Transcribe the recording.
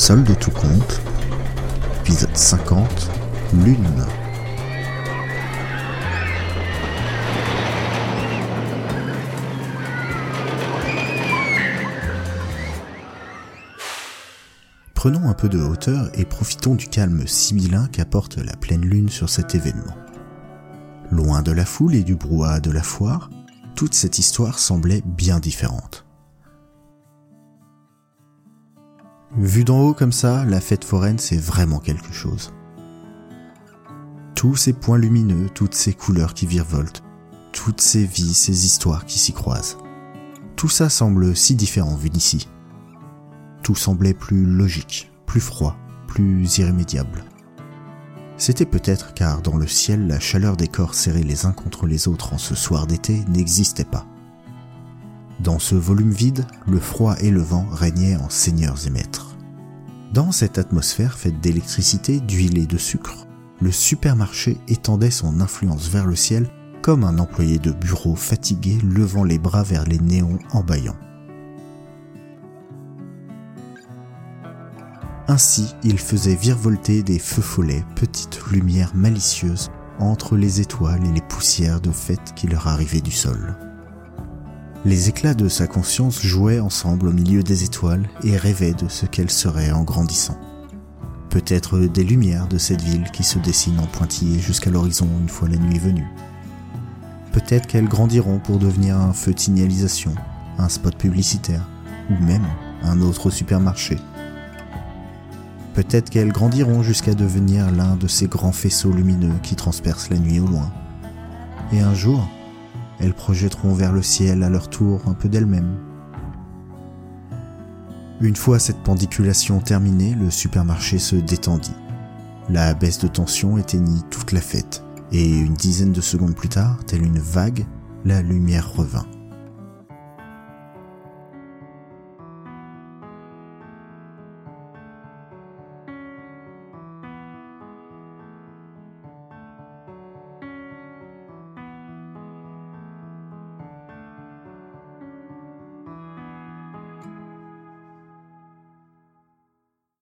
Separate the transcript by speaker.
Speaker 1: Seul de tout compte, épisode 50, Lune. Prenons un peu de hauteur et profitons du calme sibyllin qu'apporte la pleine lune sur cet événement. Loin de la foule et du brouhaha de la foire, toute cette histoire semblait bien différente. Vue d'en haut comme ça, la fête foraine c'est vraiment quelque chose. Tous ces points lumineux, toutes ces couleurs qui virevoltent, toutes ces vies, ces histoires qui s'y croisent. Tout ça semble si différent vu d'ici. Tout semblait plus logique, plus froid, plus irrémédiable. C'était peut-être car dans le ciel, la chaleur des corps serrés les uns contre les autres en ce soir d'été n'existait pas. Dans ce volume vide, le froid et le vent régnaient en seigneurs et maîtres. Dans cette atmosphère faite d'électricité, d'huile et de sucre, le supermarché étendait son influence vers le ciel comme un employé de bureau fatigué levant les bras vers les néons en bâillant. Ainsi, il faisait virevolter des feux follets, petites lumières malicieuses, entre les étoiles et les poussières de fête qui leur arrivaient du sol. Les éclats de sa conscience jouaient ensemble au milieu des étoiles et rêvaient de ce qu'elles seraient en grandissant. Peut-être des lumières de cette ville qui se dessinent en pointillés jusqu'à l'horizon une fois la nuit venue. Peut-être qu'elles grandiront pour devenir un feu de signalisation, un spot publicitaire, ou même un autre supermarché Peut-être qu'elles grandiront jusqu'à devenir l'un de ces grands faisceaux lumineux qui transpercent la nuit au loin. Et un jour, elles projetteront vers le ciel à leur tour un peu d'elles-mêmes. Une fois cette pendiculation terminée, le supermarché se détendit. La baisse de tension éteignit toute la fête, et une dizaine de secondes plus tard, telle une vague, la lumière revint.